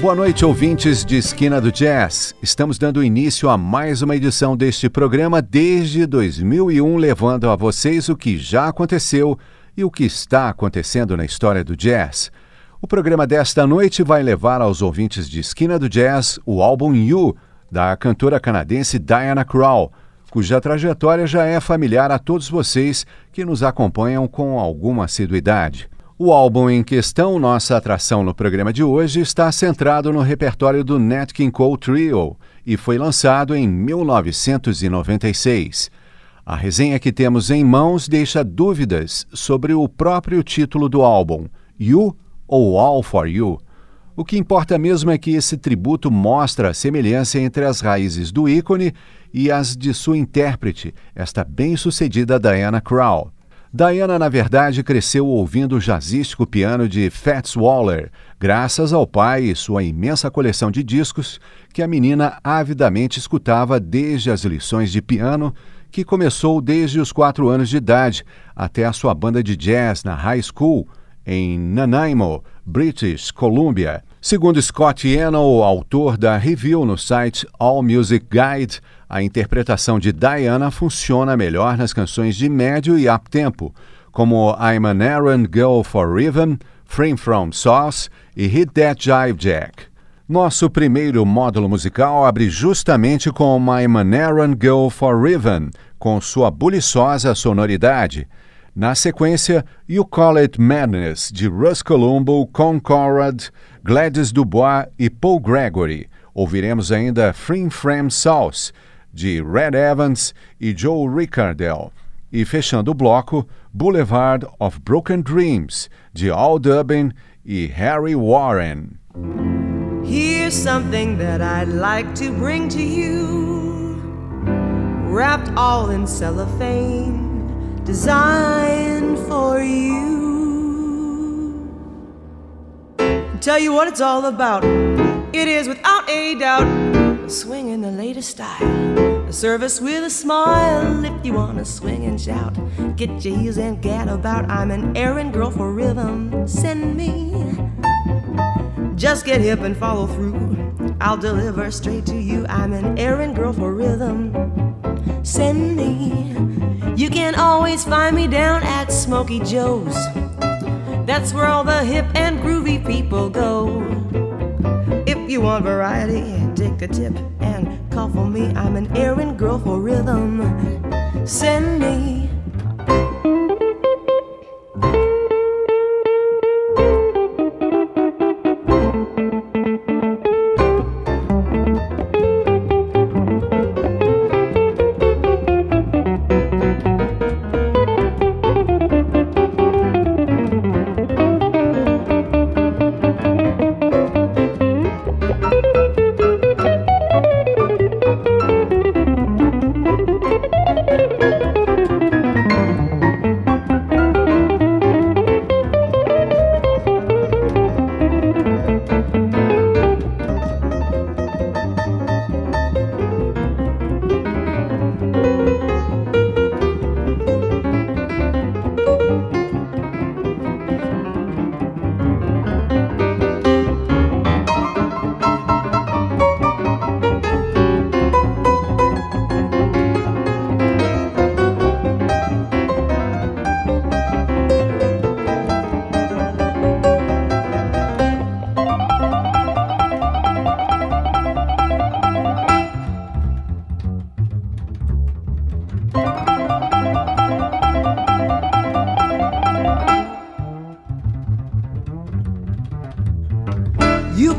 Boa noite, ouvintes de Esquina do Jazz. Estamos dando início a mais uma edição deste programa desde 2001, levando a vocês o que já aconteceu e o que está acontecendo na história do jazz. O programa desta noite vai levar aos ouvintes de Esquina do Jazz o álbum You, da cantora canadense Diana Krall, cuja trajetória já é familiar a todos vocês que nos acompanham com alguma assiduidade. O álbum em questão, nossa atração no programa de hoje, está centrado no repertório do Nat King Cole Trio e foi lançado em 1996. A resenha que temos em mãos deixa dúvidas sobre o próprio título do álbum, You ou All for You. O que importa mesmo é que esse tributo mostra a semelhança entre as raízes do ícone e as de sua intérprete, esta bem-sucedida Diana Krall. Diana, na verdade, cresceu ouvindo o jazzístico piano de Fats Waller, graças ao pai e sua imensa coleção de discos que a menina avidamente escutava desde as lições de piano, que começou desde os quatro anos de idade, até a sua banda de jazz na high school, em Nanaimo, British Columbia. Segundo Scott Eno, autor da review no site All Music Guide, a interpretação de Diana funciona melhor nas canções de médio e up-tempo, como I'm an Errand Girl for Rhythm, Frame From Sauce e Hit That Jive Jack. Nosso primeiro módulo musical abre justamente com I'm an Errand Girl for Rhythm, com sua buliçosa sonoridade. Na sequência, You Call It Madness, de Russ Columbo, Concord, Gladys Dubois e Paul Gregory. Ouviremos ainda Free Frame Sauce, de Red Evans e Joe Ricardell. E fechando o bloco, Boulevard of Broken Dreams, de Al Dubin e Harry Warren. Here's something that I'd like to bring to you, wrapped all in cellophane, designed Tell you what it's all about. It is without a doubt swing in the latest style. A service with a smile if you wanna swing and shout. Get your heels and get about. I'm an errand girl for rhythm. Send me. Just get hip and follow through. I'll deliver straight to you. I'm an errand girl for rhythm. Send me. You can always find me down at Smoky Joe's. That's where all the hip and groovy people go. If you want variety, take a tip and call for me. I'm an errand girl for rhythm. Send me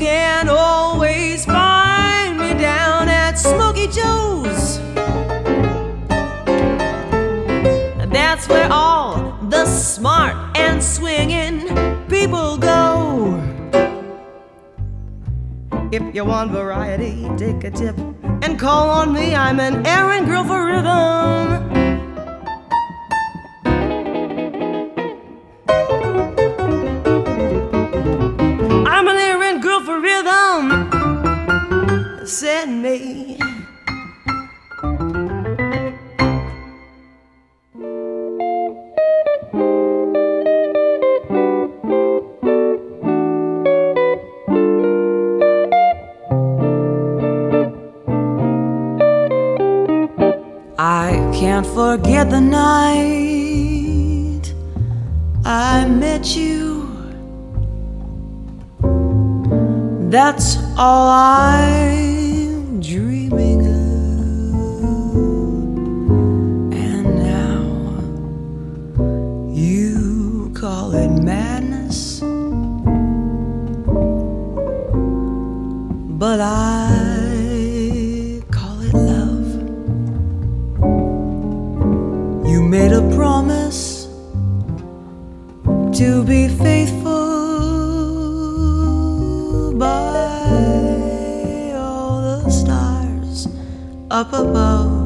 can always find me down at Smokey Joe's. That's where all the smart and swinging people go. If you want variety, take a tip and call on me. I'm an errand girl for rhythm. The night I met you. That's all I'm dreaming of. And now you call it madness, but I to be faithful by all the stars up above.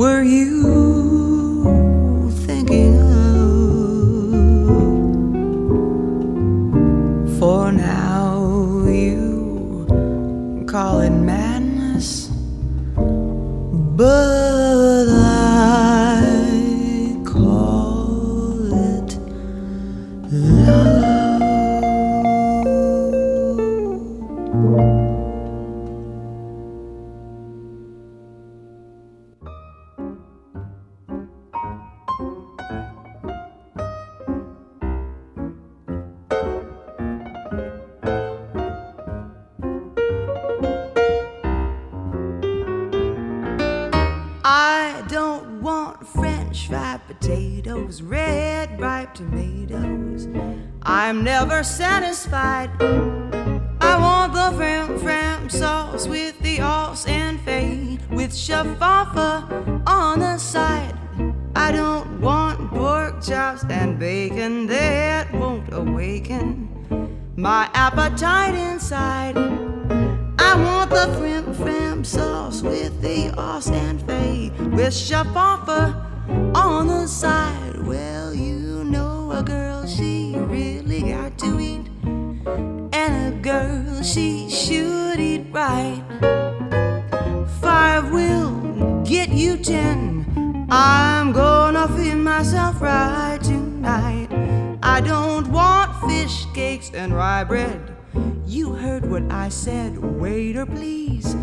Were you potatoes, red ripe tomatoes. I'm never satisfied. I want the fram fram sauce with the os and fade with shaffa on the side. I don't want pork chops and bacon that won't awaken my appetite inside. I want the frim fram sauce with the os and fay with shafaffa on the side. She really got to eat, and a girl, she should eat right. Five will get you ten. I'm gonna feed myself right tonight. I don't want fish cakes and rye bread. You heard what I said, waiter, please.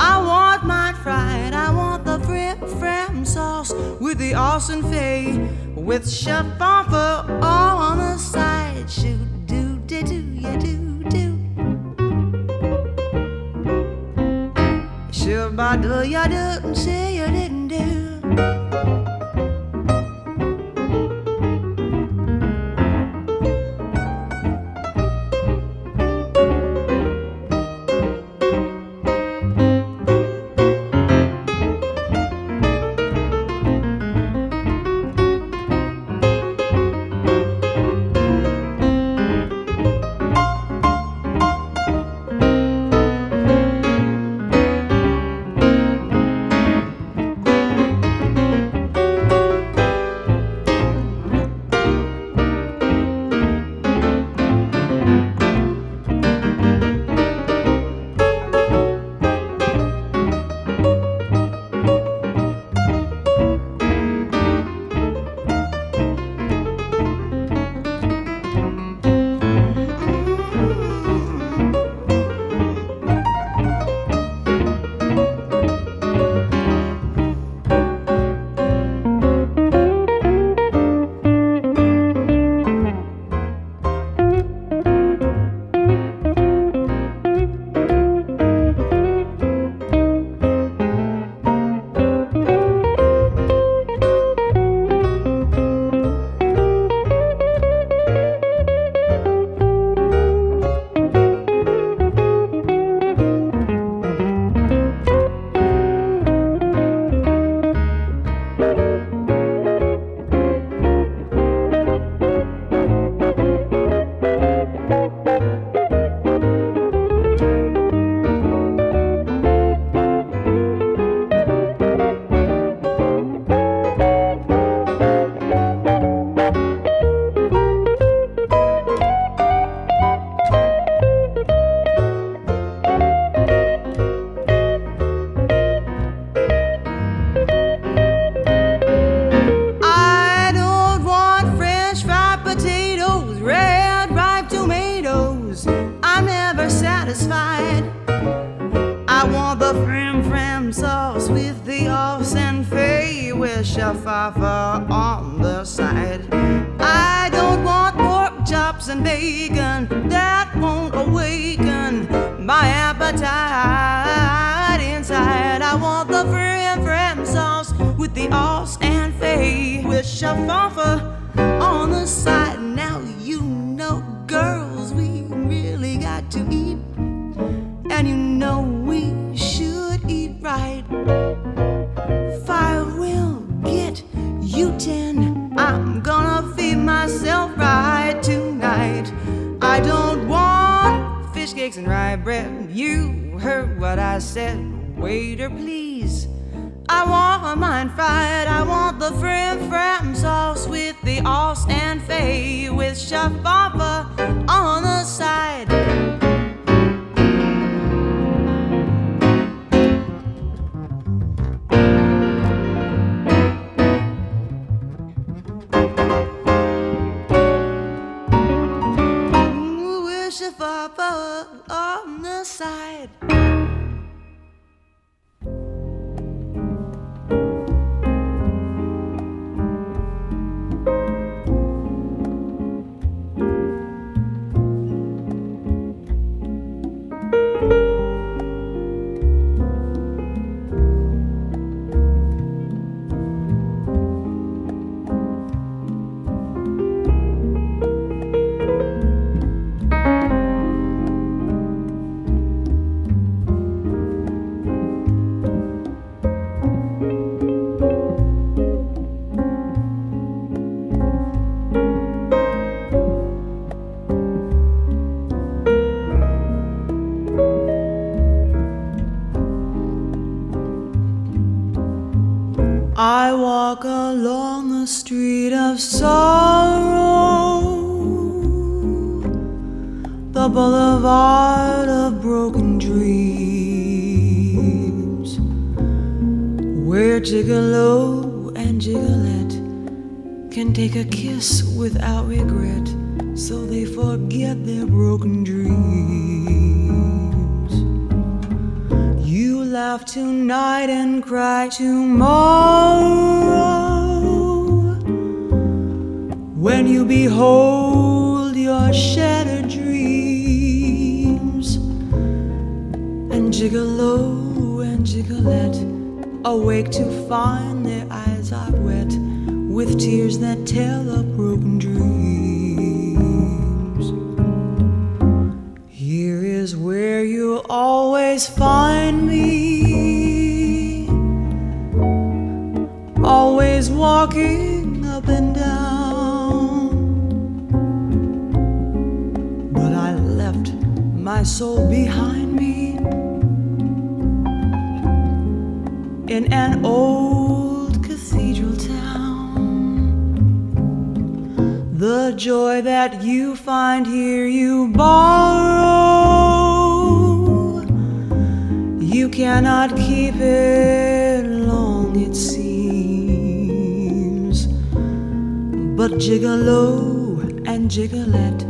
I want mine fried. I want the frim fram sauce with the awesome fay, with chef all on the side. Shoot, do, do, do, ya do, do. Shoot, ba, do, ya do, and say you didn't do. On the side. I don't want pork chops and bacon that won't awaken my appetite inside. I want the frim fram sauce with the os and fay with shafafa on the side. What I said. Waiter, please. I want mine fried. I want the frim fram sauce with the os and fay with shafafa on the side. Ooh, of sorrow, the boulevard of broken dreams, where gigolo and gigolette can take a kiss without regret, so they forget their broken dreams. You laugh tonight and cry tomorrow when you behold your shattered dreams and gigolo and gigolette awake to find their eyes are wet with tears that tell of broken dreams. Here is where you'll always find me. Always walking my soul behind me in an old cathedral town. The joy that you find here, you borrow. You cannot keep it long, it seems. But Gigolo and Gigolette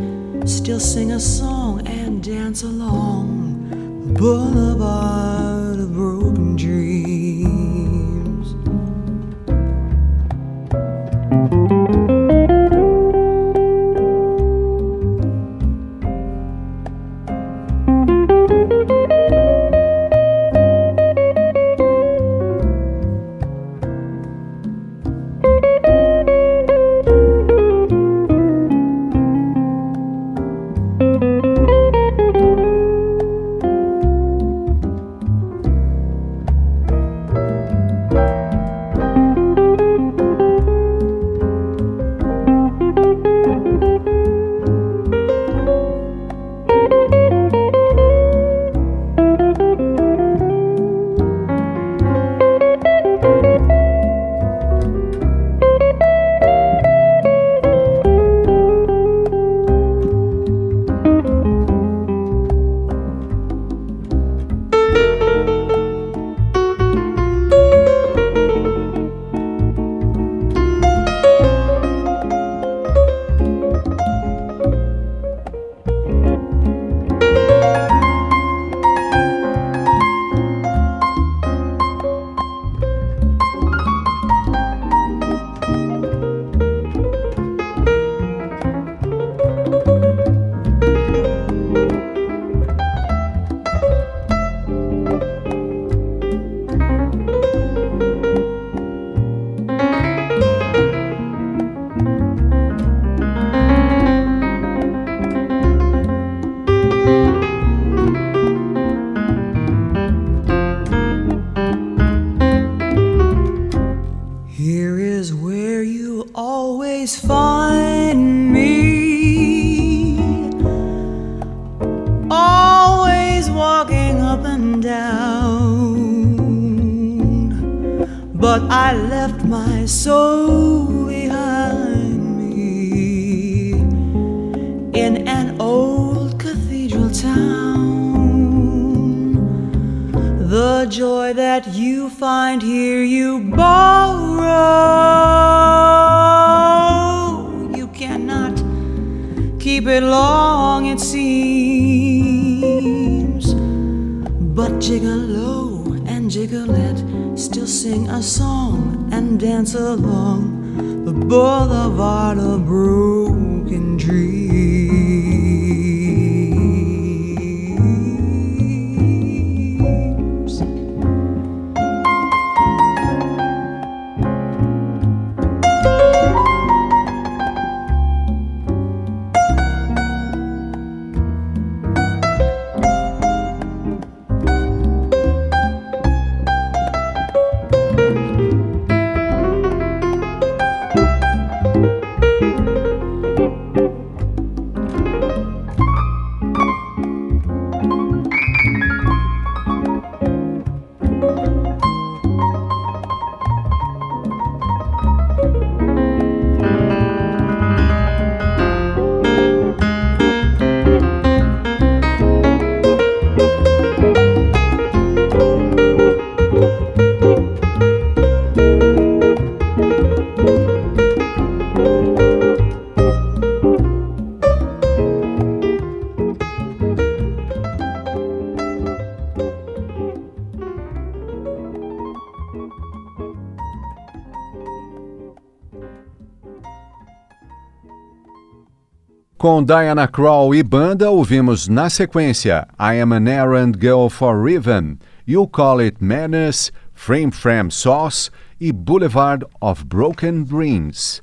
still sing a song along the boulevard that you find here you borrow. You cannot keep it long, it seems. But jiggle and jiggle still sing a song and dance along the boulevard of broken dreams. Com Diana Krall e banda, ouvimos na sequência I Am an Errand Girl for Riven, You Call It Madness, Frame Frame Sauce e Boulevard of Broken Dreams.